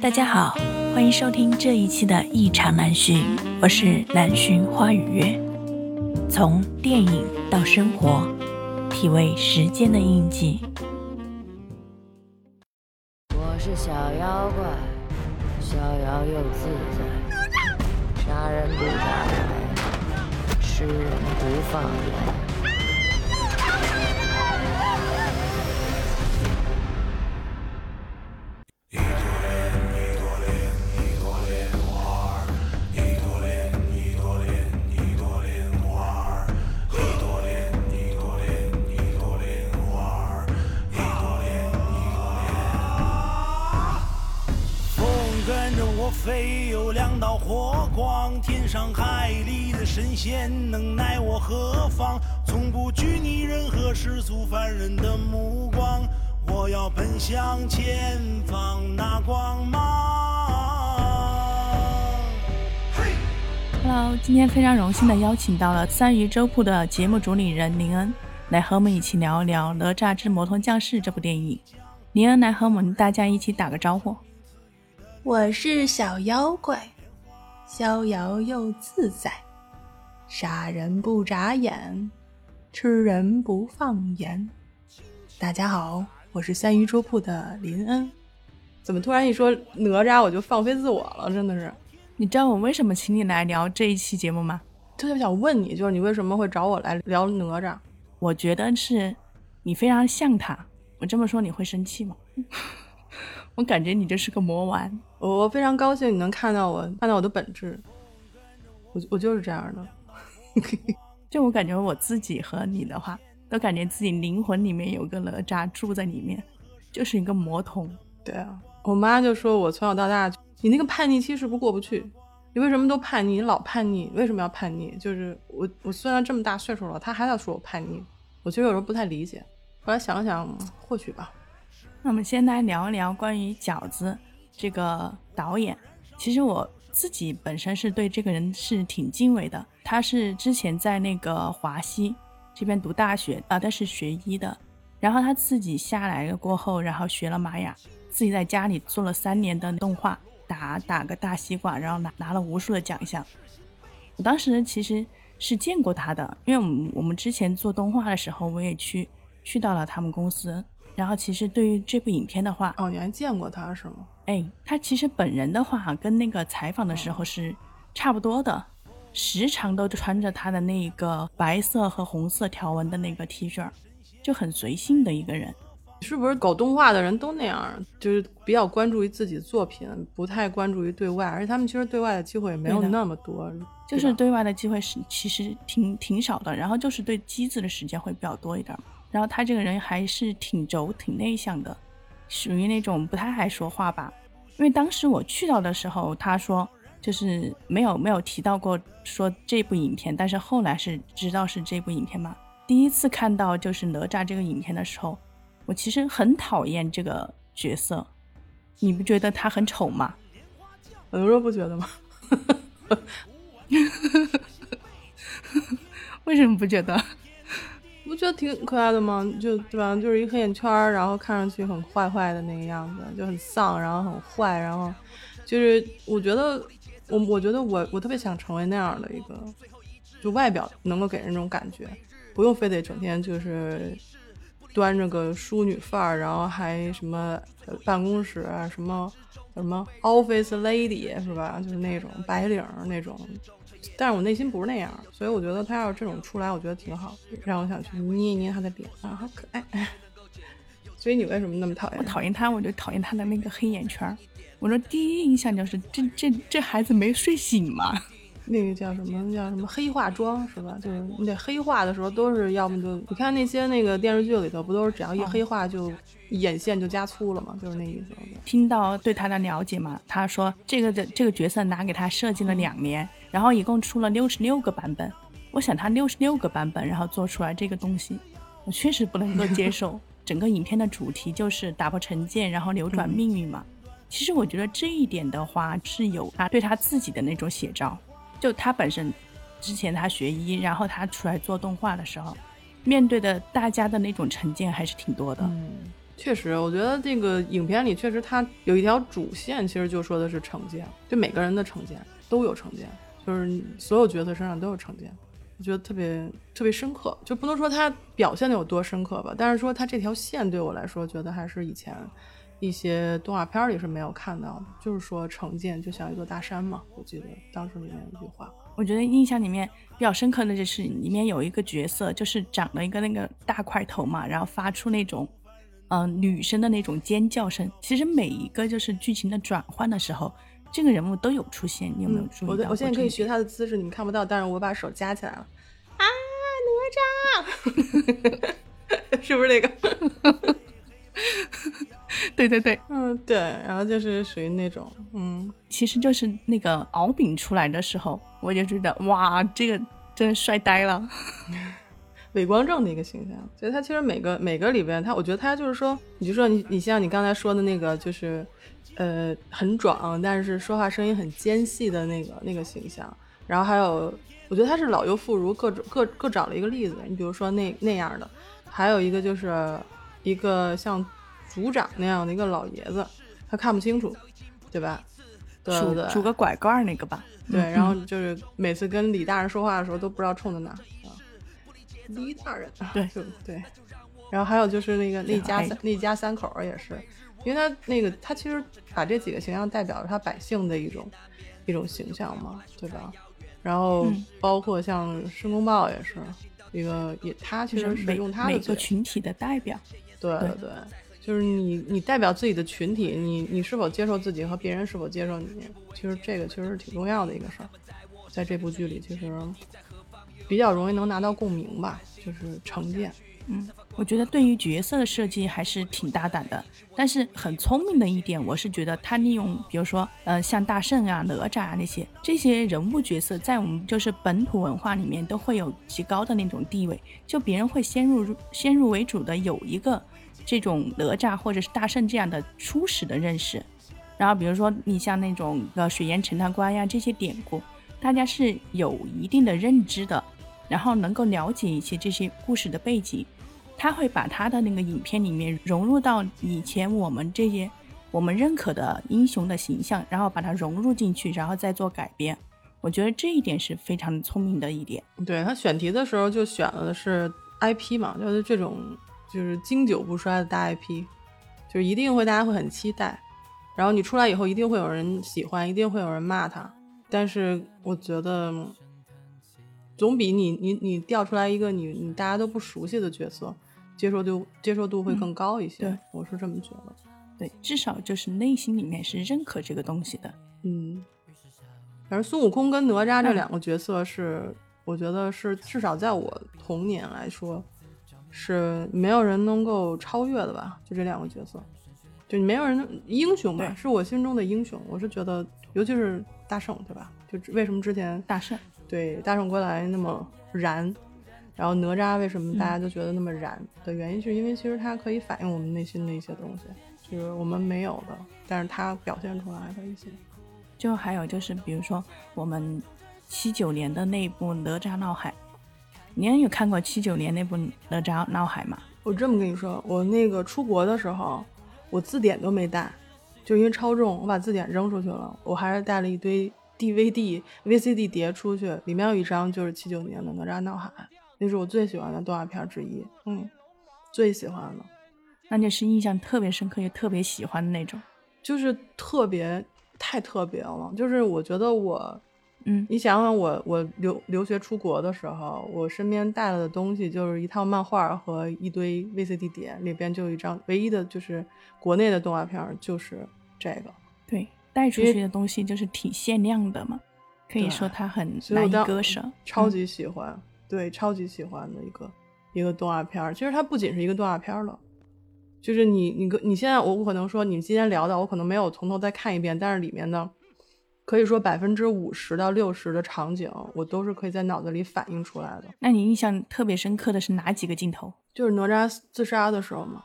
大家好，欢迎收听这一期的《异常难寻》，我是南巡花与月。从电影到生活，体味时间的印记。我是小妖怪，逍遥又自在，杀人不眨眼，吃人不放盐。今天非常荣幸的邀请到了三鱼粥铺的节目主理人林恩，来和我们一起聊一聊《哪吒之魔童降世》这部电影。林恩来和我们大家一起打个招呼。我是小妖怪，逍遥又自在，杀人不眨眼，吃人不放盐。大家好，我是三鱼粥铺的林恩。怎么突然一说哪吒，我就放飞自我了？真的是，你知道我为什么请你来聊这一期节目吗？特别想问你，就是你为什么会找我来聊哪吒？我觉得是你非常像他。我这么说你会生气吗？我感觉你就是个魔丸，我非常高兴你能看到我，看到我的本质。我我就是这样的，就我感觉我自己和你的话，都感觉自己灵魂里面有个哪吒住在里面，就是一个魔童。对啊，我妈就说我从小到大，你那个叛逆期是不是过不去？你为什么都叛逆？你老叛逆，为什么要叛逆？就是我我虽然这么大岁数了，他还要说我叛逆，我其实有时候不太理解。后来想了想，或许吧。那我们先来聊一聊关于饺子这个导演。其实我自己本身是对这个人是挺敬畏的。他是之前在那个华西这边读大学啊，他是学医的。然后他自己下来了过后，然后学了玛雅，自己在家里做了三年的动画，打打个大西瓜，然后拿拿了无数的奖项。我当时其实是见过他的，因为我们我们之前做动画的时候，我也去去到了他们公司。然后其实对于这部影片的话，哦，你还见过他是吗？哎，他其实本人的话跟那个采访的时候是差不多的，时常都穿着他的那个白色和红色条纹的那个 T 恤，就很随性的一个人。是不是搞动画的人都那样？就是比较关注于自己作品，不太关注于对外，而且他们其实对外的机会也没有那么多，就是对外的机会是其实挺挺少的，然后就是对机子的时间会比较多一点。然后他这个人还是挺轴、挺内向的，属于那种不太爱说话吧。因为当时我去到的时候，他说就是没有没有提到过说这部影片，但是后来是知道是这部影片嘛。第一次看到就是哪吒这个影片的时候，我其实很讨厌这个角色，你不觉得他很丑吗？很多人不觉得吗？为什么不觉得？不觉得挺可爱的吗？就对吧？就是一黑眼圈，然后看上去很坏坏的那个样子，就很丧，然后很坏，然后就是我觉得我我觉得我我特别想成为那样的一个，就外表能够给人那种感觉，不用非得整天就是端着个淑女范儿，然后还什么办公室啊什么什么 office lady 是吧？就是那种白领那种。但是我内心不是那样，所以我觉得他要是这种出来，我觉得挺好，让我想去捏一捏他的脸啊，好可爱。所以你为什么那么讨厌？我讨厌他，我就讨厌他的那个黑眼圈。我说第一印象就是这这这孩子没睡醒吗？那个叫什么叫什么黑化妆是吧？就是你得黑化的时候都是要么就你看那些那个电视剧里头不都是只要一黑化就眼线就加粗了吗？就是那意思。听到对他的了解嘛，他说这个的这个角色拿给他设计了两年。然后一共出了六十六个版本，我想他六十六个版本，然后做出来这个东西，我确实不能够接受。整个影片的主题就是打破成见，然后扭转命运嘛。其实我觉得这一点的话是有他对他自己的那种写照。就他本身之前他学医，然后他出来做动画的时候，面对的大家的那种成见还是挺多的。确实，我觉得这个影片里确实他有一条主线，其实就说的是成见，就每个人的成见都有成见，就是所有角色身上都有成见。我觉得特别特别深刻，就不能说他表现的有多深刻吧，但是说他这条线对我来说，觉得还是以前一些动画片里是没有看到的。就是说成见就像一座大山嘛，我记得当时里面有一句话。我觉得印象里面比较深刻的就是里面有一个角色，就是长了一个那个大块头嘛，然后发出那种嗯、呃女生的那种尖叫声。其实每一个就是剧情的转换的时候，这个人物都有出现，你有没有嗯注意？我我现在可以学他的姿势，你们看不到，但是我把手夹起来了。啊，哪吒，是不是那个？对对对，嗯，对，然后就是属于那种，嗯，其实就是那个敖丙出来的时候，我就觉得哇，这个真的帅呆了。伪光正的一个形象。所以他其实每个每个里边，他我觉得他就是说，你就说你你像你刚才说的那个，就是呃很壮，但是说话声音很尖细的那个那个形象。然后还有，我觉得他是老幼妇孺各种各各找了一个例子。你比如说那那样的，还有一个就是一个像组长那样的一个老爷子，他看不清楚，对吧？对拄拄个拐棍那个吧。对，嗯然后就是每次跟李大人说话的时候都不知道冲着哪儿啊。李大人，啊对就对。然后还有就是那个那家三那家三口也是，因为他那个他其实把这几个形象代表了他百姓的一种一种形象嘛，对吧？然后嗯包括像申公豹也是一个，也他其实是用他的嘴每个群体的代表。对对对，就是你你代表自己的群体，你你是否接受自己和别人是否接受你，其实这个其实是挺重要的一个事儿，在这部剧里其实比较容易能拿到共鸣吧，就是成见。嗯，我觉得对于角色的设计还是挺大胆的，但是很聪明的一点，我是觉得他利用，比如说，呃，像大圣啊、哪吒啊那些这些人物角色，在我们就是本土文化里面都会有极高的那种地位，就别人会先入先入为主的有一个这种哪吒或者是大圣这样的初始的认识，然后比如说你像那种呃水淹陈塘关呀这些典故，大家是有一定的认知的，然后能够了解一些这些故事的背景，他会把他的那个影片里面融入到以前我们这些我们认可的英雄的形象，然后把它融入进去，然后再做改编。我觉得这一点是非常聪明的一点。对他选题的时候就选了的是 IP 嘛，就是这种就是经久不衰的大 IP，就是一定会大家会很期待，然后你出来以后一定会有人喜欢，一定会有人骂他，但是我觉得总比你你你调出来一个你你大家都不熟悉的角色，接受度接受度会更高一些，对我是这么觉得。对，至少就是内心里面是认可这个东西的。嗯，反正孙悟空跟哪吒这嗯两个角色是，我觉得是至少在我童年来说，是没有人能够超越的吧？就这两个角色，就没有人能英雄吧，是我心中的英雄。我是觉得，尤其是大圣，对吧？就为什么之前大圣，对大圣归来那么燃，然后哪吒为什么大嗯家都觉得那么燃的原因，是因为其实它可以反映我们内心的一些东西，就是我们没有的，但是它表现出来的一些。就还有就是，比如说我们七九年的那部《哪吒闹海》，你有看过七九年那部《哪吒闹海》吗？我这么跟你说，我那个出国的时候，我字典都没带，就因为超重，我把字典扔出去了。我还是带了一堆 DVD、VCD 碟出去，里面有一张就是七九年的《哪吒闹海》，那是我最喜欢的动画片之一，嗯，最喜欢的，那就是印象特别深刻，也特别喜欢的那种。就是特别太特别了。就是我觉得我，嗯，你想想我我留留学出国的时候，我身边带了的东西就是一套漫画和一堆 VCD 碟，里边就有一张唯一的就是国内的动画片就是这个。对，带出去的东西就是挺限量的嘛，可以说它很难以割舍。嗯超级喜欢，对，超级喜欢的一个一个动画片。其实它不仅是一个动画片了，就是你你跟你现在我可能说你今天聊的，我可能没有从头再看一遍，但是里面的可以说百分之五十到六十的场景，我都是可以在脑子里反映出来的。那你印象特别深刻的是哪几个镜头？就是哪吒自杀的时候嘛，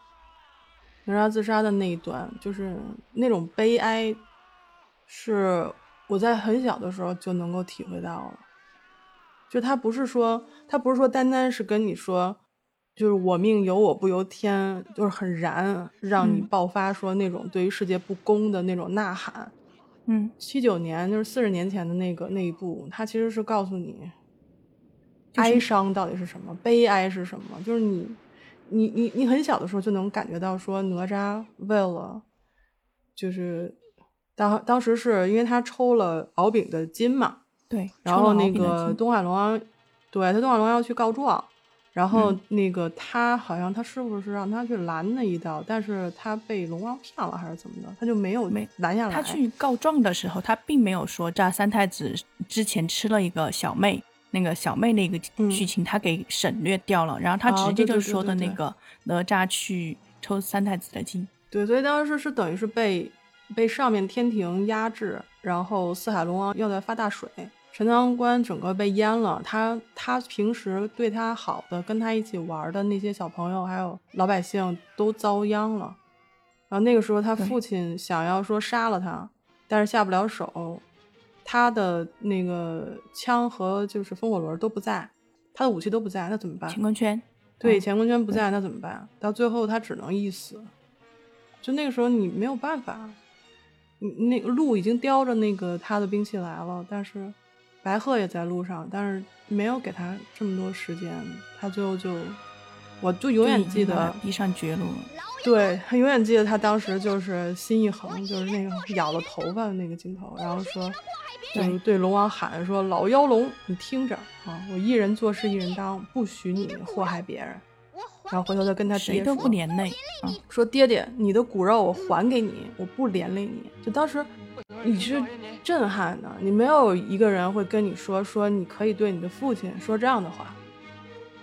哪吒自杀的那一段，就是那种悲哀，是我在很小的时候就能够体会到了。就他不是说，他不是说单单是跟你说，就是我命由我不由天，就是很燃，让你嗯爆发说那种对于世界不公的那种呐喊。嗯，七九年就是四十年前的那个那一部，它其实是告诉你，哀伤到底是什么，悲哀是什么。就是你，你，你，你很小的时候就能感觉到说，哪吒为了，就是当当时是因为他抽了敖丙的筋嘛，对。然后那个东海龙王，对他东海龙王要去告状，然后嗯那个他好像他师傅是让他去拦那一道，但是他被龙王骗了还是怎么的，他就没有没拦下来。他去告状的时候，他并没有说炸三太子之前吃了一个小妹，那个小妹那个嗯剧情他给省略掉了，然后他哦直接就说的那个哪吒去抽三太子的筋。对，所以当时是等于是被被上面天庭压制，然后四海龙王要在发大水，陈塘关整个被淹了。他他平时对他好的，跟他一起玩的那些小朋友还有老百姓都遭殃了。然后那个时候他父亲想要说杀了他，但是下不了手，他的那个枪和就是风火轮都不在，他的武器都不在，那怎么办？乾坤圈，对，嗯乾坤圈不在，那怎么办？到最后他只能一死。就那个时候你没有办法，你那个路已经叼着那个他的兵器来了，但是白鹤也在路上，但是没有给他这么多时间，他最后就，我就永远记得，逼上绝路了。对他永远记得他当时就是心一横，就是那个咬了头发的那个镜头，然后说，就是对龙王喊说：“老妖龙，你听着啊，我一人做事一人当，不许你祸害别人。”然后回头再跟他爹说谁都不连累。啊，说：“爹爹，你的骨肉我还给你，我不连累你。”就当时你是震撼的，你没有一个人会跟你说说你可以对你的父亲说这样的话，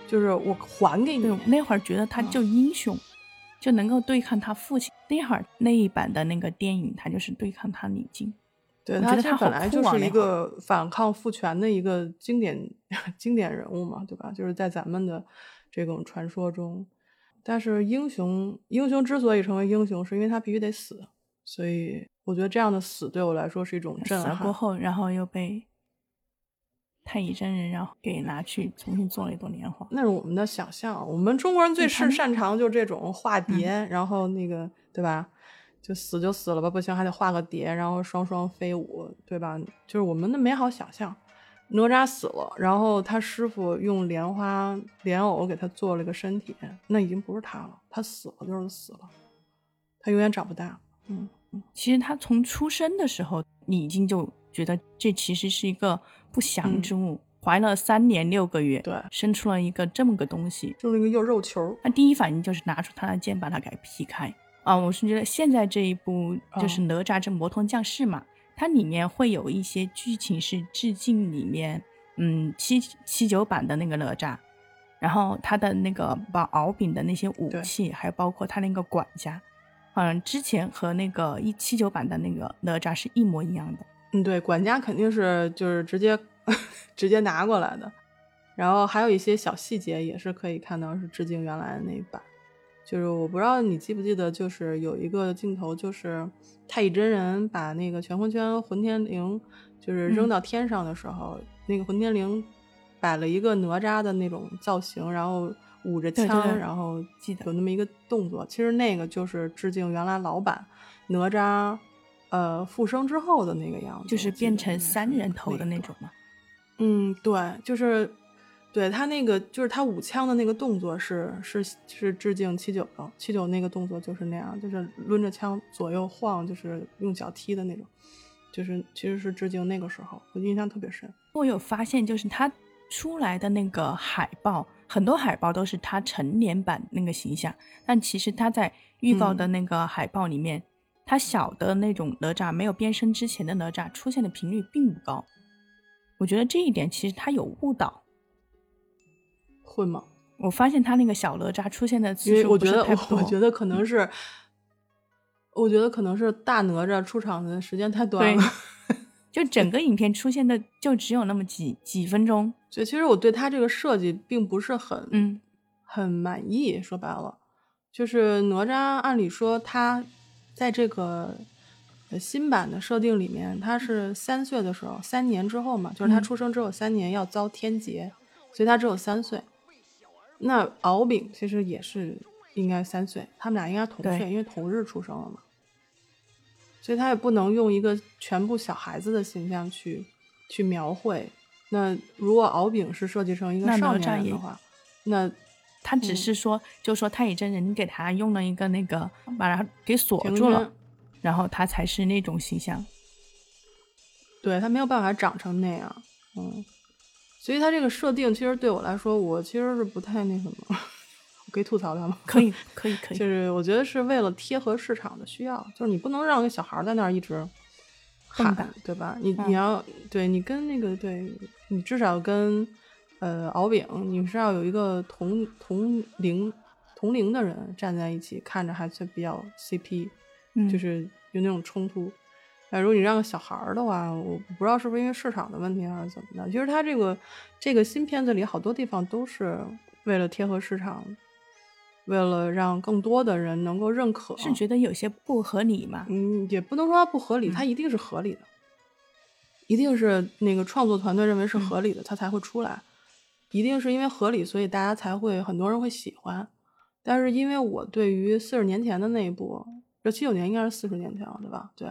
就是我还给，你。那会儿觉得他就英雄，就能够对抗他父亲。那会儿那一版的那个电影，他就是对抗他李靖。对他他本来就是一个反抗父权的一个经典 经典人物嘛，对吧？就是在咱们的这种传说中，但是英雄英雄之所以成为英雄，是因为他必须得死，所以我觉得这样的死对我来说是一种震撼。过后，然后又被太乙真人然后给拿去重新做了一朵莲花。那是我们的想象，我们中国人最是擅长就这种化嗯蝶，然后那个对吧？就死就死了吧，不行还得画个蝶，然后双双飞舞，对吧？就是我们的美好想象。哪吒死了，然后他师傅用莲花莲藕给他做了个身体，那已经不是他了，他死了就是死了，他永远长不大。嗯，其实他从出生的时候，你已经就觉得这其实是一个不祥之物，怀了三年六个月，嗯对生出了一个这么个东西，就是那个肉肉球。他第一反应就是拿出他的剑把它给劈开啊！我是觉得现在这一部就是哦哪吒之魔童降世嘛，它里面会有一些剧情是致敬里面嗯七七九版的那个哪吒，然后他的那个把敖丙的那些武器，还有包括他那个管家，好像之前和那个一七九版的那个哪吒是一模一样的。嗯，对，管家肯定是就是直接 直接拿过来的，然后还有一些小细节也是可以看到是致敬原来的那一版。就是我不知道你记不记得，就是有一个镜头，就是太乙真人把那个乾坤圈混天绫就是扔嗯到天上的时候，那个混天绫摆了一个哪吒的那种造型，然后舞着枪，对对对然后记得有那么一个动作。其实那个就是致敬原来老版哪吒，呃，复生之后的那个样子，就是变成三人头的那种嘛。嗯，对，就是对他那个，就是他舞枪的那个动作是是是致敬七九的，七九那个动作就是那样，就是抡着枪左右晃，就是用脚踢的那种，就是其实是致敬那个时候，我印象特别深。我有发现，就是他出来的那个海报，很多海报都是他成年版那个形象，但其实他在预告的那个海报里面，他小的那种哪吒没有变身之前的哪吒出现的频率并不高。我觉得这一点其实他有误导。会吗？我发现他那个小哪吒出现的因次数不为我觉得。我觉得可能是，我觉得可能是大哪吒出场的时间太短了。就整个影片出现的就只有那么几几分钟。所以其实我对他这个设计并不是很嗯，很满意。说白了，就是哪吒，按理说他在这个呃新版的设定里面，他是三岁的时候，三年之后嘛，就是他嗯出生之后三年要遭天劫，所以他只有三岁。那敖丙其实也是应该三岁，他们俩应该同岁，因为同日出生了嘛。所以他也不能用一个全部小孩子的形象去去描绘。那如果敖丙是设计成一个那少年人的话，那他只嗯是说，就说太乙真人你给他用了一个那个把他给锁住了，然后他才是那种形象。对他没有办法长成那样，嗯，所以他这个设定其实对我来说，我其实是不太那什么，我可以吐槽他吗？可以，可以，可以。就是我觉得是为了贴合市场的需要，就是你不能让个小孩儿在那儿一直喊蹦跶，对吧？你嗯你要对你跟那个对你至少跟呃敖丙，你是要有一个同同龄同龄的人站在一起，看着还是比较 CP，嗯，就是有那种冲突。那如果你让个小孩儿的话，我不知道是不是因为市场的问题还是怎么的。其实它这个这个新片子里好多地方都是为了贴合市场，为了让更多的人能够认可。是觉得有些不合理嘛？嗯，也不能说它不合理，嗯它一定是合理的，一定是那个创作团队认为是合理的，它才会出来。一定是因为合理，所以大家才会很多人会喜欢。但是因为我对于四十年前的那一部，这七九年应该是四十年前了，对吧？对，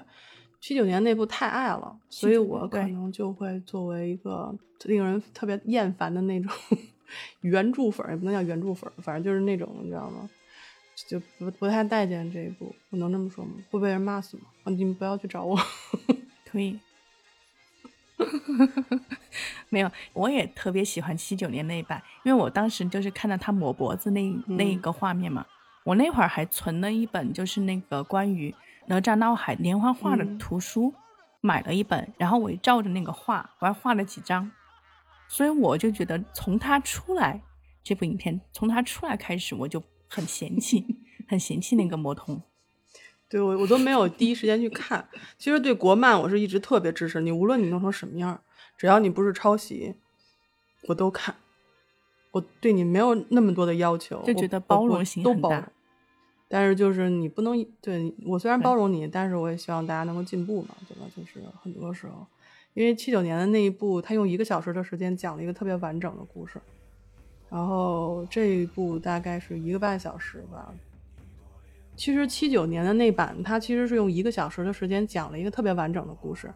七九年那部太爱了，所以我可能就会作为一个令人特别厌烦的那种原著粉，也不能叫原著粉，反正就是那种你知道吗？就不不太待见这一部，我能这么说吗？会被人骂死吗？啊，你们不要去找我。可以。没有，我也特别喜欢七九年那一版，因为我当时就是看到他抹脖子那那一嗯个画面嘛，我那会儿还存了一本就是那个关于哪吒闹海连环画的嗯图书，买了一本，然后我也照着那个画，我还画了几张，所以我就觉得从他出来这部影片，从他出来开始，我就很嫌弃，很嫌弃那个魔童。对我我都没有第一时间去看。其实对国漫我是一直特别支持你，无论你弄成什么样，只要你不是抄袭，我都看。我对你没有那么多的要求，就觉得包容性很大都包容。但是就是你不能对我虽然包容你，但是我也希望大家能够进步嘛，对吧？就是很多时候，因为七九年的那一部，他用一个小时的时间讲了一个特别完整的故事，然后这一部大概是一个半小时吧，其实七九年的那版，它其实是用一个小时的时间讲了一个特别完整的故事，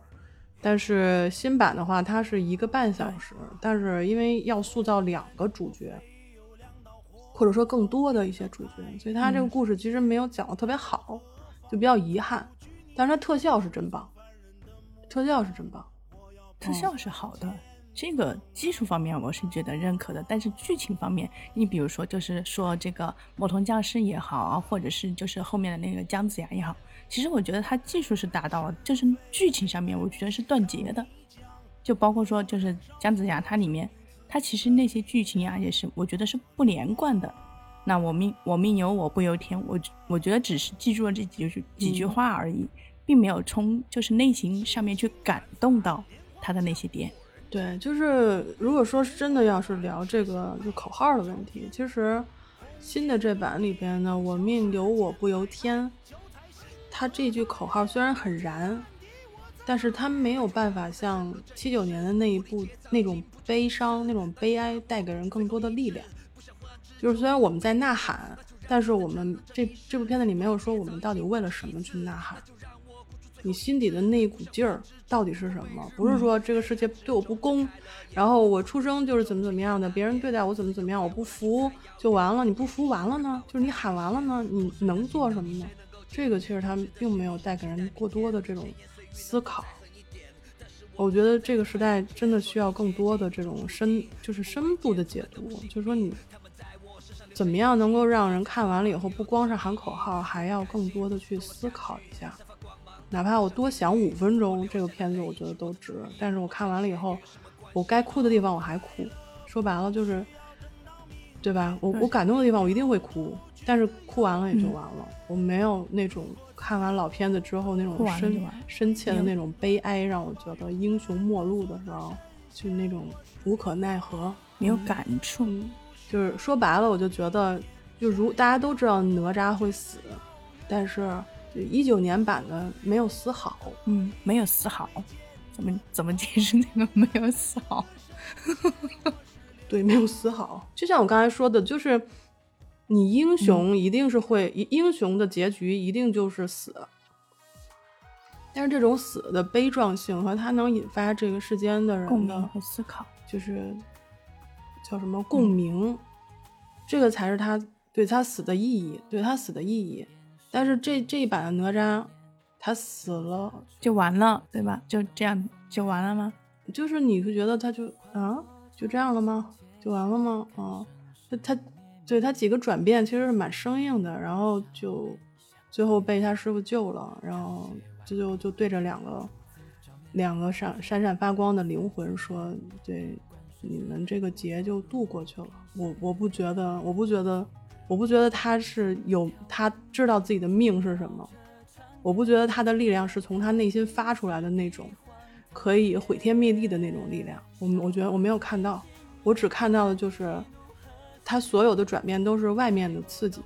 但是新版的话，它是一个半小时，但是因为要塑造两个主角，或者说更多的一些主角，所以它这个嗯。故事其实没有讲的特别好，就比较遗憾。但是它特效是真棒，特效是真棒。特效是好的，这个技术方面我是觉得认可的，但是剧情方面，你比如说就是说这个魔童降世也好啊，或者是就是后面的那个姜子牙也好，其实我觉得它技术是达到了，就是剧情上面我觉得是断节的，就包括说就是姜子牙它里面，它其实那些剧情啊也是我觉得是不连贯的。那我命我命由我不由天，我我觉得只是记住了这几句几句嗯。话而已，并没有从就是内心上面去感动到他的那些点。对，就是如果说是真的要是聊这个就口号的问题，其实新的这版里边呢，“我命由我不由天”，他这句口号虽然很燃，但是他没有办法像七九年的那一部那种悲伤、那种悲哀带给人更多的力量。就是虽然我们在呐喊，但是我们这这部片子里没有说我们到底为了什么去呐喊。你心底的那一股劲儿到底是什么？不是说这个世界对我不公，然后我出生就是怎么怎么样的，别人对待我怎么怎么样，我不服就完了。你不服完了呢？就是你喊完了呢，你能做什么呢？这个其实他并没有带给人过多的这种思考。我觉得这个时代真的需要更多的这种深，就是深度的解读。就是说你怎么样能够让人看完了以后，不光是喊口号，还要更多的去思考一下。哪怕我多想五分钟，这个片子我觉得都值。但是我看完了以后，我该哭的地方我还哭。说白了就是，对吧？我我感动的地方我一定会哭，但是哭完了也就嗯完了。我没有那种看完老片子之后那种深深切的那种悲哀，让我觉得英雄末路的时候，就那种无可奈何。没有感触。嗯，就是说白了，我就觉得，就如大家都知道哪吒会死，但是就一九年版的没有死好。嗯，没有丝毫。怎么怎么解释那个没有丝毫？对，没有丝毫。就像我刚才说的，就是你英雄一定是会，英英雄的结局一定就是死。但是这种死的悲壮性和它能引发这个世间的人的和思考，就是叫什么共鸣，这个才是他对他死的意义，对他死的意义。但是这这一版的哪吒，他死了就完了，对吧？就这样就完了吗？就是你会觉得他就啊，就这样了吗？就完了吗？啊，他他对他几个转变其实是蛮生硬的，然后就最后被他师傅救了，然后。就就对着两个两个闪闪闪发光的灵魂说：“对，你们这个劫就渡过去了。”我我不觉得，我不觉得，我不觉得他是有他知道自己的命是什么。我不觉得他的力量是从他内心发出来的那种可以毁天灭地的那种力量。我我觉得我没有看到，我只看到的就是他所有的转变都是外面的刺激。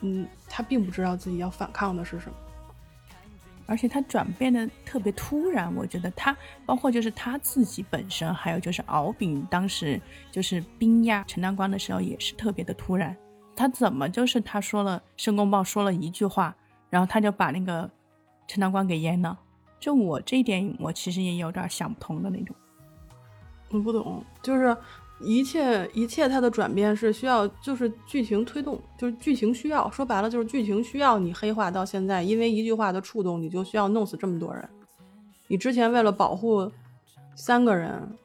嗯，他并不知道自己要反抗的是什么。而且他转变的特别突然，我觉得他包括就是他自己本身，还有就是敖丙当时就是冰压陈丹光的时候也是特别的突然。他怎么就是他说了申公豹说了一句话，然后他就把那个陈丹光给淹了？就我这一点，我其实也有点想不通的那种。我不懂，就是。一切一切，它的转变是需要，就是剧情推动，就是剧情需要。说白了，就是剧情需要你黑化到现在，因为一句话的触动，你就需要弄死这么多人。你之前为了保护三个人，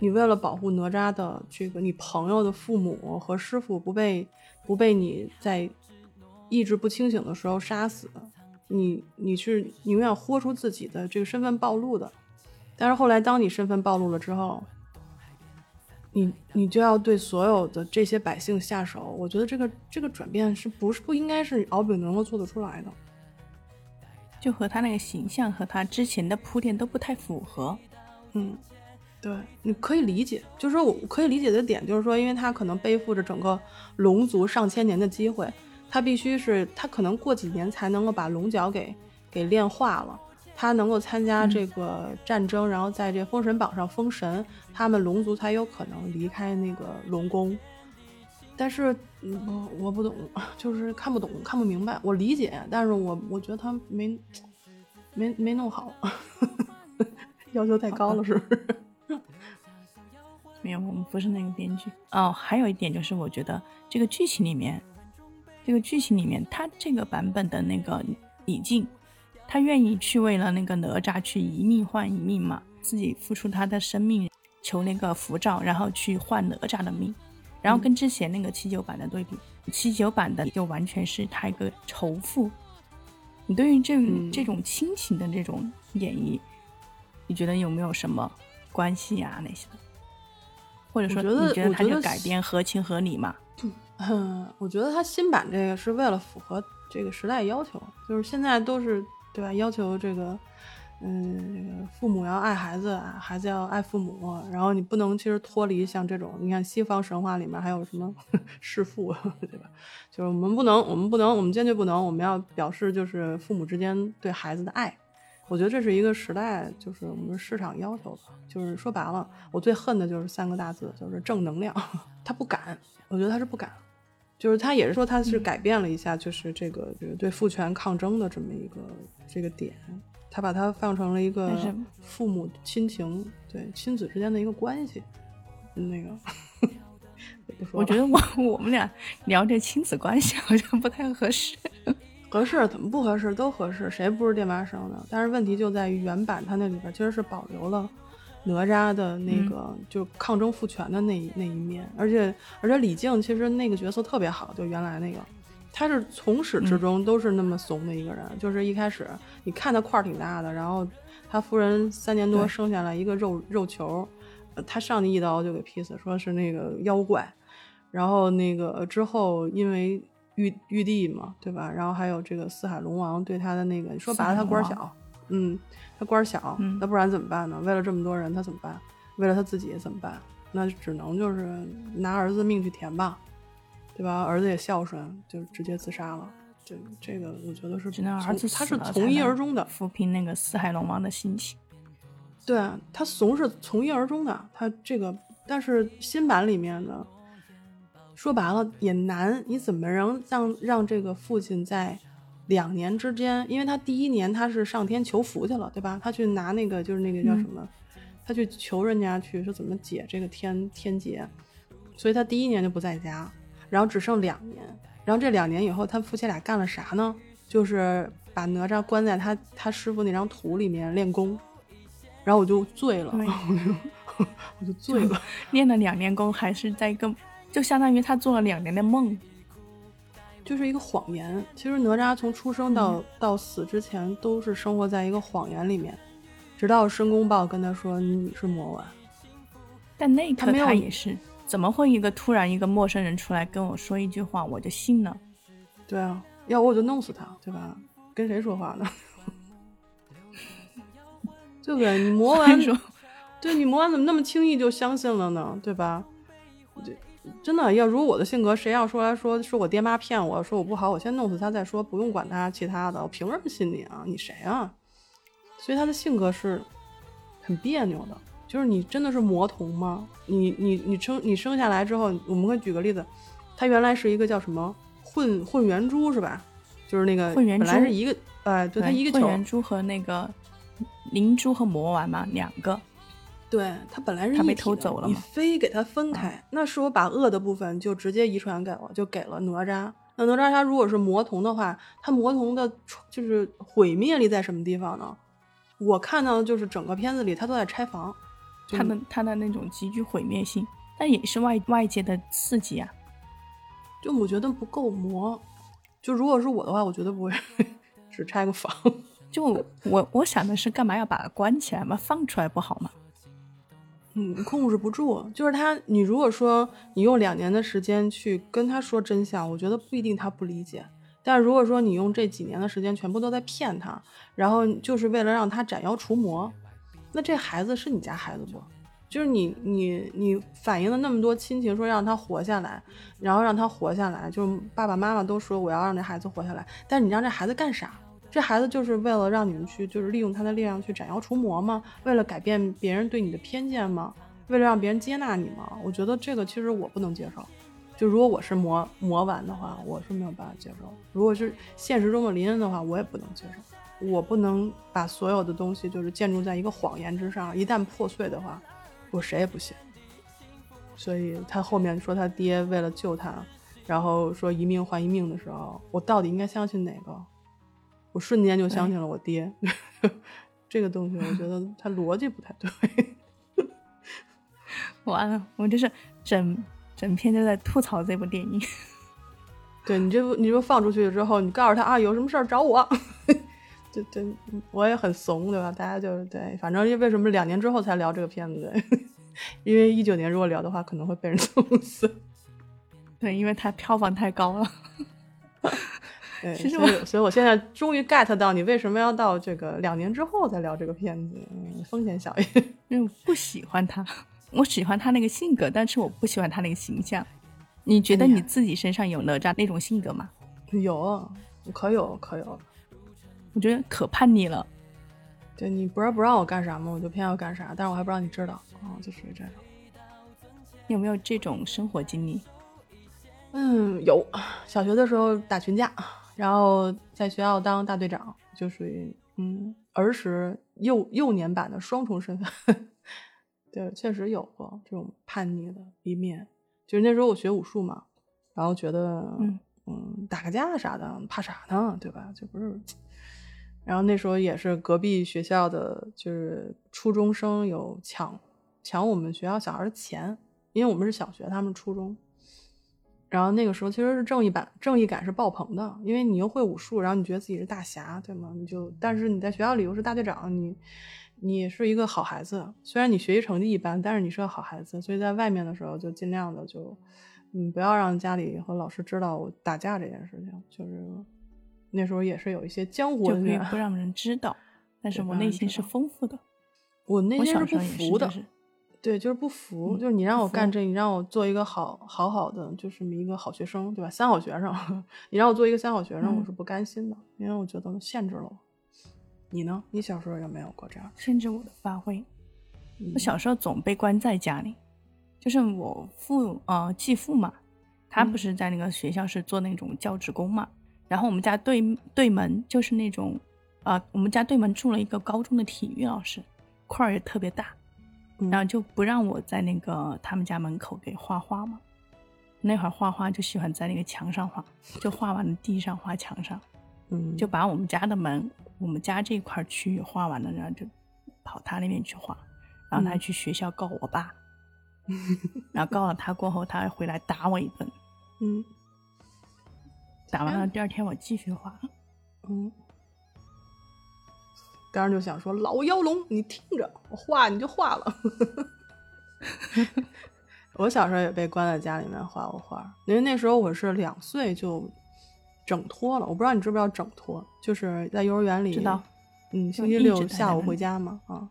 你为了保护哪吒的这个你朋友的父母和师傅不被不被你在意志不清醒的时候杀死，你你是宁愿豁出自己的这个身份暴露的。但是后来，当你身份暴露了之后，你你就要对所有的这些百姓下手，我觉得这个这个转变是不是不应该是敖丙能够做得出来的？就和他那个形象和他之前的铺垫都不太符合。嗯，对，你可以理解，就是说我可以理解的点就是说，因为他可能背负着整个龙族上千年的机会，他必须是他可能过几年才能够把龙角给给炼化了。他能够参加这个战争，然后在这封神榜上封神，他们龙族才有可能离开那个龙宫。但是，我我不懂，就是看不懂，看不明白。我理解，但是我我觉得他没没没弄好，要求太高了，是不是？没有，我们不是那个编剧哦。还有一点就是，我觉得这个剧情里面，这个剧情里面，他这个版本的那个李靖。他愿意去为了那个哪吒去一命换一命嘛，自己付出他的生命，求那个符咒，然后去换哪吒的命，然后跟之前那个七九版的对比，七九版的就完全是他一个仇富。你对于这这种亲情的这种演绎，你觉得有没有什么关系啊那些的？或者说你觉得他就改编合情合理吗？嗯，我觉得他新版这个是为了符合这个时代要求，就是现在都是。对吧？要求这个，嗯，这个父母要爱孩子，孩子要爱父母，然后你不能其实脱离像这种，你看西方神话里面还有什么 弑父，对吧？就是我们不能，我们不能，我们坚决不能，我们要表示就是父母之间对孩子的爱。我觉得这是一个时代，就是我们市场要求的。就是说白了，我最恨的就是三个大字，就是正能量。他不敢，我觉得他是不敢。就是他也是说他是改变了一下，就是这个就是对父权抗争的这么一个这个点，他把它放成了一个父母亲情对亲子之间的一个关系。那个，我觉得我 我们俩聊这亲子关系好像不太合适。合适怎么不合适？都合适，谁不是爹妈生的？但是问题就在于原版它那里边其实是保留了。哪吒的那个就抗争父权的那那一面，而且而且李靖其实那个角色特别好，就原来那个，他是从始至终都是那么怂的一个人，就是一开始你看他块儿挺大的，然后他夫人三年多生下来一个肉肉球，他上去一刀就给劈死，说是那个妖怪，然后那个之后因为玉玉帝嘛，对吧？然后还有这个四海龙王对他的那个，说白了他官小，嗯。他官小，那不然怎么办呢？为了这么多人，他怎么办？为了他自己怎么办？那只能就是拿儿子命去填吧，对吧？儿子也孝顺，就直接自杀了。这这个我觉得是只能儿子他是从一而终的抚平那个四海龙王的心情。对啊，他怂是从一而终的，他这个但是新版里面呢，说白了也难，你怎么能让让这个父亲在两年之间，因为他第一年他是上天求福去了，对吧？他去拿那个就是那个叫什么，他去求人家去说怎么解这个天天劫，所以他第一年就不在家，然后只剩两年，然后这两年以后，他夫妻俩干了啥呢？就是把哪吒关在他他师傅那张图里面练功，然后我就醉了，对 我就醉了。练了两年功，还是在一个，就相当于他做了两年的梦。就是一个谎言。其实哪吒从出生到、嗯到死之前，都是生活在一个谎言里面，直到申公豹跟他说你是魔丸。但那一刻他也是，怎么会一个突然一个陌生人出来跟我说一句话，我就信呢？对啊，要我我就弄死他，对吧？跟谁说话呢？对不对？你魔丸说对你魔丸怎么那么轻易就相信了呢？对吧？这真的要如我的性格，谁要说来说说我爹妈骗我说我不好，我先弄死他再说，不用管他其他的，我凭什么信你啊？你谁啊？所以他的性格是很别扭的，就是你真的是魔童吗？你你你生你生下来之后，我们可以举个例子，他原来是一个叫什么混混元珠是吧？就是那个混元珠本来是一个，哎、对他一个混球，元珠和那个灵珠和魔丸嘛，两个。对他本来是一体的你偷走了嘛嗯非给他分开，那是我把恶的部分就直接遗传给了，就给了哪吒。那哪吒他如果是魔童的话，他魔童的就是毁灭力在什么地方呢？我看到的就是整个片子里他都在拆房，就他的他的那种极具毁灭性，但也是外外界的刺激啊。就我觉得不够魔。就如果是我的话，我绝对不会 只拆个房。就我我想的是，干嘛要把它关起来嘛？放出来不好吗？嗯，控制不住。就是他，你如果说你用两年的时间去跟他说真相，我觉得不一定他不理解。但是如果说你用这几年的时间全部都在骗他，然后就是为了让他斩妖除魔，那这孩子是你家孩子不？就是你你你反映了那么多亲情，说让他活下来，然后让他活下来，就是爸爸妈妈都说我要让这孩子活下来，但是你让这孩子干啥？这孩子就是为了让你们去，就是利用他的力量去斩妖除魔吗？为了改变别人对你的偏见吗？为了让别人接纳你吗？我觉得这个其实我不能接受。就如果我是魔魔丸的话，我是没有办法接受。如果是现实中的林恩的话，我也不能接受。我不能把所有的东西就是建筑在一个谎言之上，一旦破碎的话，我谁也不信。所以他后面说他爹为了救他，然后说一命换一命的时候，我到底应该相信哪个？我瞬间就相信了我爹。这个东西，我觉得 他逻辑不太对。完了，我就是整整篇都在吐槽这部电影。对你这部，你这部放出去之后，你告诉他啊，有什么事儿找我。对对，我也很怂，对吧？大家就是对，反正为什么两年之后才聊这个片子？对，因为一九年如果聊的话，可能会被人揍死。对，因为它票房太高了。对，其实我，所以我现在终于 get 到你为什么要到这个两年之后再聊这个片子，嗯、风险小一点。因为我不喜欢他，我喜欢他那个性格，但是我不喜欢他那个形象。你觉得你自己身上有哪吒那种性格吗？有啊，可有可有。我觉得可叛逆了。对你不是不让我干啥吗？我就偏要干啥，但是我还不让你知道，哦，就属于这种。你有没有这种生活经历？嗯，有。小学的时候打群架，然后在学校当大队长，就属于嗯儿时幼幼年版的双重身份。对，确实有过这种叛逆的一面。就是那时候我学武术嘛，然后觉得嗯嗯打个架啥的，怕啥呢？对吧？就不是。然后那时候也是隔壁学校的，就是初中生有抢抢我们学校小孩的钱，因为我们是小学，他们初中。然后那个时候其实是正义感，正义感是爆棚的，因为你又会武术，然后你觉得自己是大侠，对吗？你就，但是你在学校里又是大队长，你你是一个好孩子，虽然你学习成绩一般，但是你是个好孩子，所以在外面的时候就尽量的就，嗯，不要让家里和老师知道我打架这件事情，就是那时候也是有一些江湖就可以。不让人知道，但是我内心是丰富的。我内心是不服的，就是对，就是不服，嗯就是你让我干这，你让我做一个好好好的，就是一个好学生，对吧？三好学生，你让我做一个三好学生，我嗯是不甘心的，因为我觉得限制了我。你呢？你小时候有没有过这样？限制我的发挥。嗯我小时候总被关在家里，就是我父呃继父嘛，他不是在那个学校是做那种教职工嘛，然后我们家对对门就是那种，呃，我们家对门住了一个高中的体育老师，块儿也特别大，然后就不让我在那个他们家门口给画画嘛。那会儿画画就喜欢在那个墙上画，就画完了地上画墙上，嗯，就把我们家的门，我们家这块区域画完了，然后就跑他那边去画，然后他去学校告我爸，然后告了他过后，他回来打我一顿，嗯。打完了第二天我继续画，嗯，当时就想说老妖龙，你听着，我画你就画了。我小时候也被关在家里面画过画，因为那时候我是两岁就整托了。我不知道你知不知道整托，就是在幼儿园里，知道，嗯，星期六下午回家嘛，啊，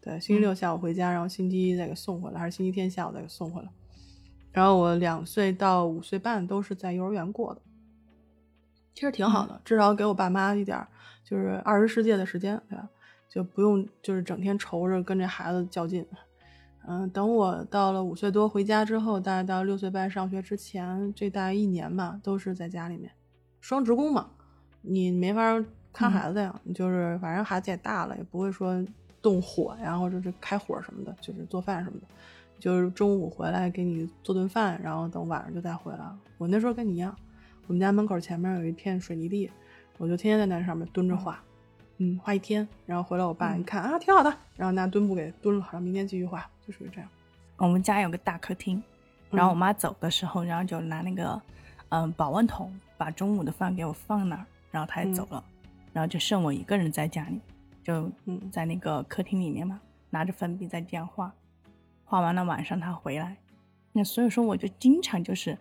对，星期六下午回家，然后星期一再给送回来，还是星期天下午再给送回来。然后我两岁到五岁半都是在幼儿园过的，其实挺好的，至少给我爸妈一点就是二十世界的时间，对吧？就不用就是整天愁着跟这孩子较劲。嗯，等我到了五岁多回家之后，大概到六岁半上学之前，这大概一年吧，都是在家里面，双职工嘛，你没法看孩子呀。你就是反正孩子也大了，也不会说动火呀，或者是开火什么的，就是做饭什么的，就是中午回来给你做顿饭，然后等晚上就再回来。我那时候跟你一样，我们家门口前面有一片水泥地，我就天天在那上面蹲着画，嗯，画一天，然后回来我爸一看啊，挺好的，然后拿墩布给墩了，然后明天继续画。就属于这样，我们家有个大客厅，然后我妈走的时候，然后就拿那个嗯保温桶把中午的饭给我放那儿，然后她也走了，然后就剩我一个人在家里，就在那个客厅里面嘛，拿着粉笔在这样画，画完了晚上她回来，那所以说我就经常就是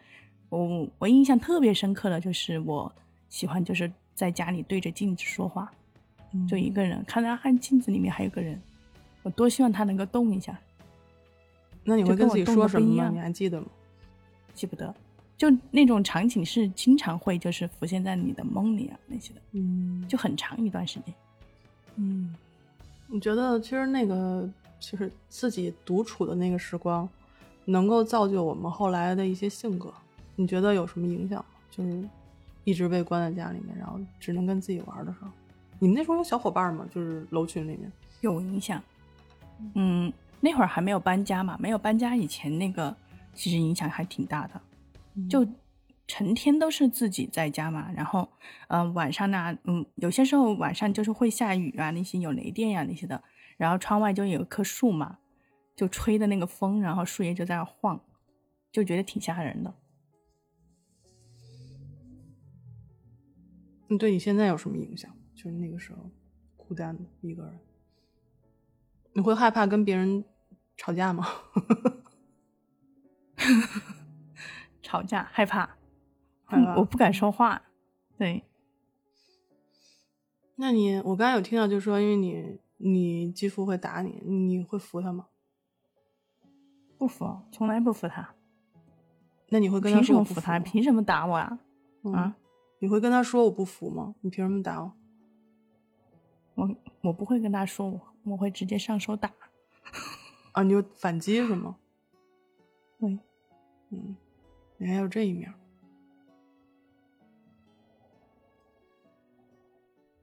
我我印象特别深刻的就是我喜欢就是在家里对着镜子说话，就一个人看到看镜子里面还有个人，我多希望他能够动一下。那你会跟自己说什么吗？你还记得吗？记不得，就那种场景是经常会就是浮现在你的梦里啊那些的，嗯，就很长一段时间。嗯，我觉得其实那个就是自己独处的那个时光，能够造就我们后来的一些性格。你觉得有什么影响吗？就是一直被关在家里面，然后只能跟自己玩的时候，你们那时候有小伙伴吗？就是楼群里面有影响，嗯。那会儿还没有搬家嘛，没有搬家以前那个其实影响还挺大的，就成天都是自己在家嘛，然后嗯晚上呢，嗯有些时候晚上就是会下雨啊，那些有雷电呀那些的，然后窗外就有一棵树嘛，就吹的那个风，然后树叶就在那晃，就觉得挺吓人的。嗯，对你现在有什么影响？就是那个时候孤单的一个人。你会害怕跟别人吵架吗？吵架害怕，我不敢说话。对，那你我刚才有听到，就是说，因为你你继父会打你，你会服他吗？不服，从来不服他。那你会跟他说凭什么服他？凭什么打我啊？啊？你会跟他说我不服吗？你凭什么打我？我我不会跟他说我。我会直接上手打，啊，你有反击是吗？对，嗯，你还有这一面，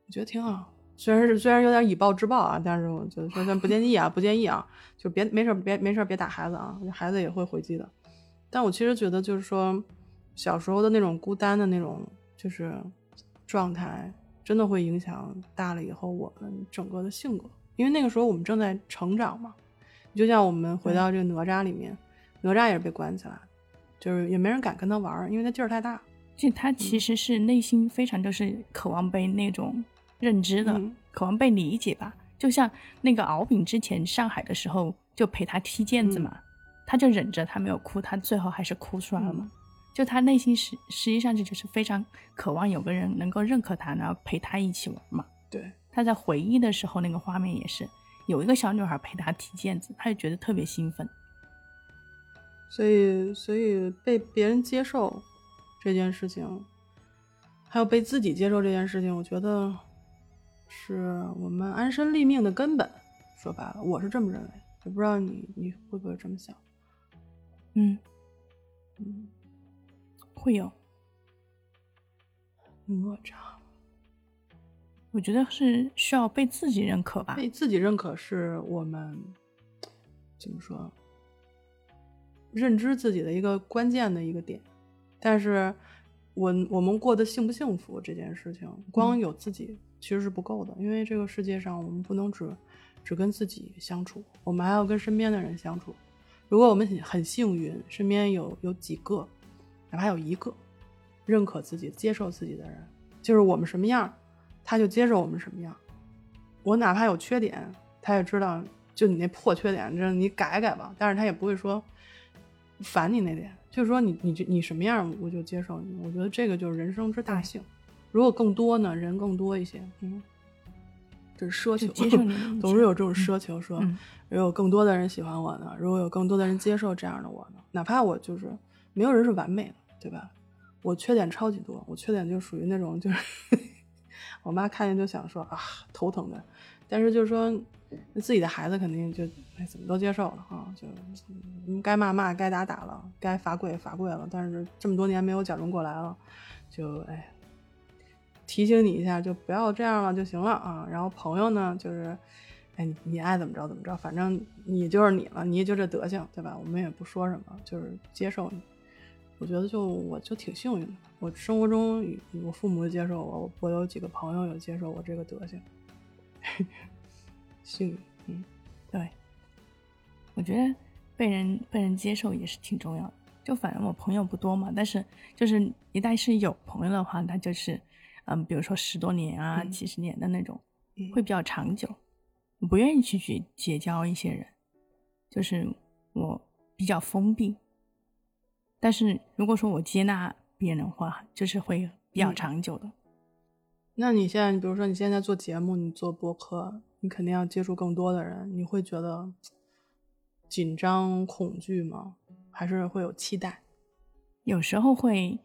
我觉得挺好。虽然是虽然有点以暴制暴啊，但是我觉得说咱不建议啊，不建议啊，就别没事别没事别打孩子啊，孩子也会回击的。但我其实觉得就是说，小时候的那种孤单的那种就是状态，真的会影响大了以后我们整个的性格。因为那个时候我们正在成长嘛，就像我们回到这个哪吒里面，哪吒也是被关起来，就是也没人敢跟他玩，因为他劲儿太大。就他其实是内心非常就是渴望被那种认知的，渴望被理解吧。就像那个敖丙之前上海的时候就陪他踢毽子嘛，他就忍着他没有哭，他最后还是哭出来了嘛。就他内心实实际上这就是非常渴望有个人能够认可他，然后陪他一起玩嘛。对。他在回忆的时候，那个画面也是有一个小女孩陪他踢毽子，他就觉得特别兴奋。所以，所以被别人接受这件事情，还有被自己接受这件事情，我觉得是我们安身立命的根本。说白了，我是这么认为，也不知道你你会不会这么想。嗯，嗯，会有。哪吒我觉得是需要被自己认可吧。被自己认可是我们怎么说？认知自己的一个关键的一个点，但是我我们过得幸不幸福这件事情，光有自己其实是不够的，因为这个世界上我们不能只只跟自己相处，我们还要跟身边的人相处。如果我们很很幸运，身边有有几个，哪怕有一个认可自己、接受自己的人，就是我们什么样，他就接受我们什么样。我哪怕有缺点，他也知道，就你那破缺点，这你改改吧。但是他也不会说烦你那点，就是说你你就你什么样，我就接受你。我觉得这个就是人生之大幸。如果更多呢，人更多一些，嗯，这是奢求，总是有这种奢求，说嗯如果有更多的人喜欢我呢，如果有更多的人接受这样的我呢，哪怕我就是没有人是完美的，对吧？我缺点超级多，我缺点就属于那种就是 我妈看见就想说啊头疼的，但是就是说自己的孩子肯定就哎怎么都接受了啊，就该骂骂，该打打了，该罚跪罚跪了，但是这么多年没有矫正过来了，就哎提醒你一下，就不要这样了就行了啊。然后朋友呢，就是，哎，你你爱怎么着怎么着，反正你就是你了，你也就这德行，对吧？我们也不说什么，就是接受你。我觉得就我就挺幸运的，我生活中我父母接受我，我有几个朋友有接受我这个德行，幸运。嗯，对，我觉得被人被人接受也是挺重要的。就反正我朋友不多嘛，但是就是一旦是有朋友的话，他就是嗯，比如说十多年啊、嗯几十年的那种，嗯会比较长久。我不愿意去结结交一些人，就是我比较封闭。但是如果说我接纳别人的话，就是会比较嗯长久的。那你现在，比如说你现在做节目，你做播客，你肯定要接触更多的人，你会觉得紧张、恐惧吗？还是会有期待？有时候会，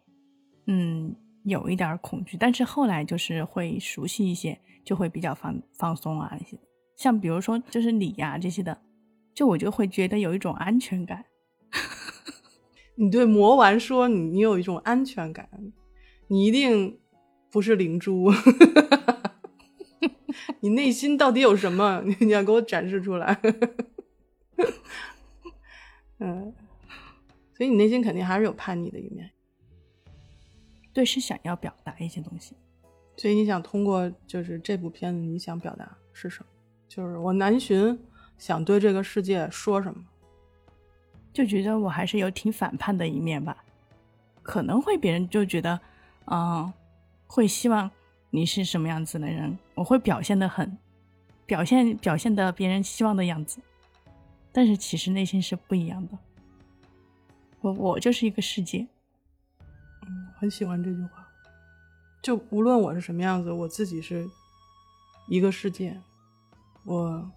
嗯，有一点恐惧，但是后来就是会熟悉一些，就会比较放放松啊一些。像比如说就是你呀、这些的，就我就会觉得有一种安全感。你对魔丸说你你有一种安全感，你一定不是灵珠，你内心到底有什么？你 你要给我展示出来。嗯，所以你内心肯定还是有叛逆的一面，对，是想要表达一些东西。所以你想通过就是这部片子，你想表达是什么？就是我南巡想对这个世界说什么？就觉得我还是有挺反叛的一面吧，可能会别人就觉得，嗯、会希望你是什么样子的人，我会表现的很，表现表现的别人希望的样子，但是其实内心是不一样的。我我就是一个世界，嗯很喜欢这句话。就无论我是什么样子，我自己是一个世界，我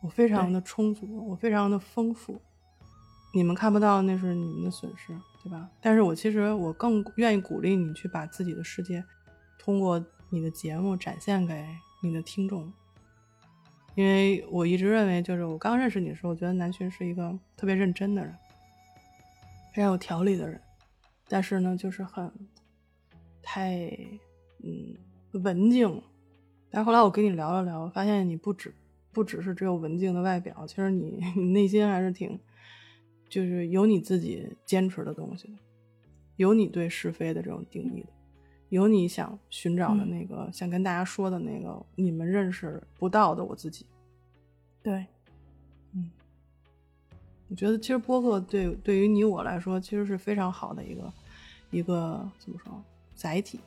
我非常的充足，我非常的丰富。你们看不到那是你们的损失，对吧？但是我其实我更愿意鼓励你去把自己的世界通过你的节目展现给你的听众，因为我一直认为，就是我刚认识你的时候，我觉得南浔是一个特别认真的人，非常有条理的人，但是呢，就是很太嗯文静。但后来我跟你聊了聊，发现你不止不只是只有文静的外表，其实你你 内心还是挺，就是有你自己坚持的东西的，有你对是非的这种定义的，有你想寻找的那个、想跟大家说的那个你们认识不到的我自己。对，嗯我觉得其实播客对对于你我来说，其实是非常好的一个一个怎么说载体，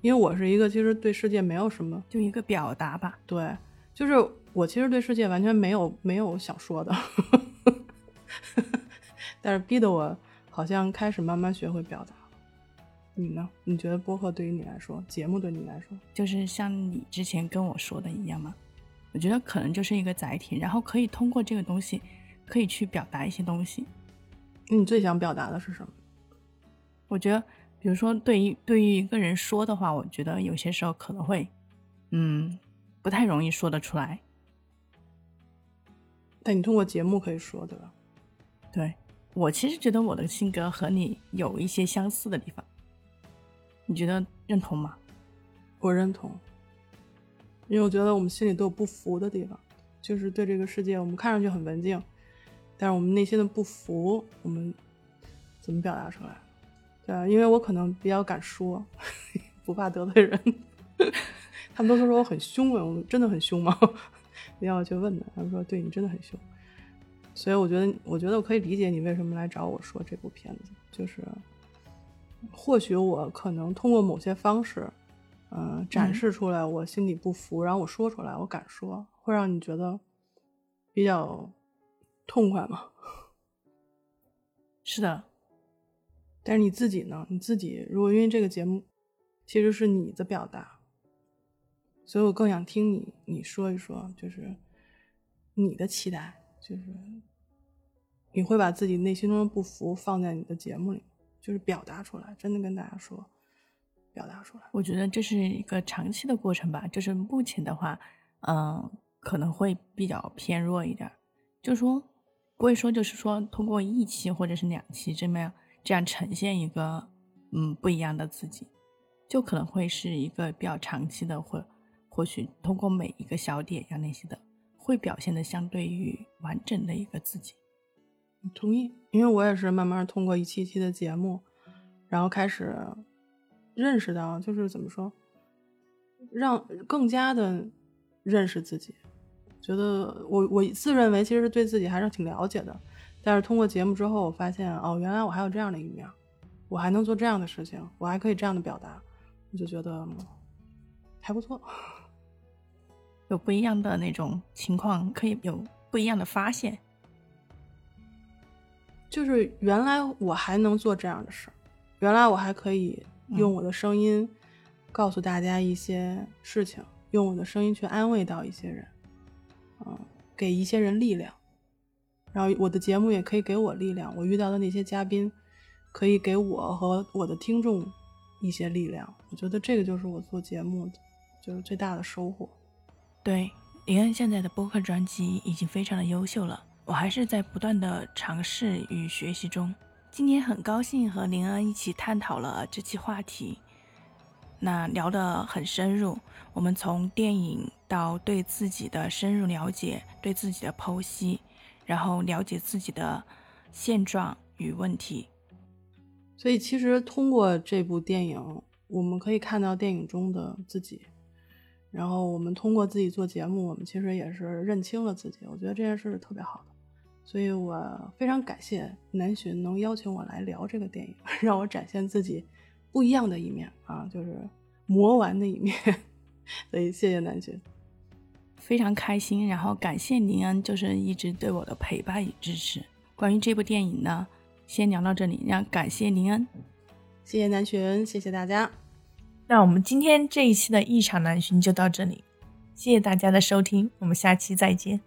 因为我是一个其实对世界没有什么就一个表达吧。对，就是我其实对世界完全没有没有想说的，但是逼得我好像开始慢慢学会表达了。你呢？你觉得播客对于你来说，节目对你来说，就是像你之前跟我说的一样吗，我觉得可能就是一个载体，然后可以通过这个东西，可以去表达一些东西。那你最想表达的是什么？我觉得，比如说对于对于一个人说的话，我觉得有些时候可能会，嗯，不太容易说得出来。但你通过节目可以说，对吧？对，我其实觉得我的性格和你有一些相似的地方，你觉得认同吗？我认同，因为我觉得我们心里都有不服的地方，就是对这个世界，我们看上去很文静，但是我们内心的不服，我们怎么表达出来？对啊，因为我可能比较敢说，不怕得罪人。他们都说我很凶啊，我真的很凶吗？你要去问他，他们说对你真的很凶。所以我觉得，我觉得我可以理解你为什么来找我说这部片子，就是或许我可能通过某些方式，嗯、展示出来我心里不服，然后我说出来，我敢说，会让你觉得比较痛快嘛。是的，但是你自己呢？你自己如果因为这个节目其实是你的表达，所以我更想听你你说一说，就是你的期待，就是你会把自己内心中的不服放在你的节目里，就是表达出来，真的跟大家说，表达出来。我觉得这是一个长期的过程吧。就是目前的话，嗯、可能会比较偏弱一点，就说不会说就是说通过一期或者是两期这么样这样呈现一个嗯不一样的自己，就可能会是一个比较长期的，或或许通过每一个小点呀那些的，会表现的相对于完整的一个自己。同意，因为我也是慢慢通过一期期的节目，然后开始认识到，就是怎么说，让更加的认识自己。觉得我我自认为其实对自己还是挺了解的，但是通过节目之后，我发现哦，原来我还有这样的一面，我还能做这样的事情，我还可以这样的表达，我就觉得还不错。有不一样的那种情况，可以有不一样的发现。就是原来我还能做这样的事儿，原来我还可以用我的声音告诉大家一些事情，用我的声音去安慰到一些人，嗯，给一些人力量。然后我的节目也可以给我力量，我遇到的那些嘉宾可以给我和我的听众一些力量。我觉得这个就是我做节目就是最大的收获。对，林恩现在的播客专辑已经非常的优秀了，我还是在不断的尝试与学习中。今天很高兴和林恩一起探讨了这期话题，那聊得很深入，我们从电影到对自己的深入了解，对自己的剖析，然后了解自己的现状与问题。所以其实通过这部电影，我们可以看到电影中的自己，然后我们通过自己做节目，我们其实也是认清了自己。我觉得这件事是特别好的，所以我非常感谢南巡能邀请我来聊这个电影，让我展现自己不一样的一面啊，就是魔丸的一面。所以谢谢南巡。非常开心，然后感谢林恩，就是一直对我的陪伴与支持。关于这部电影呢，先聊到这里，让感谢林恩。谢谢南巡，谢谢大家。那我们今天这一期的异常难寻就到这里，谢谢大家的收听，我们下期再见。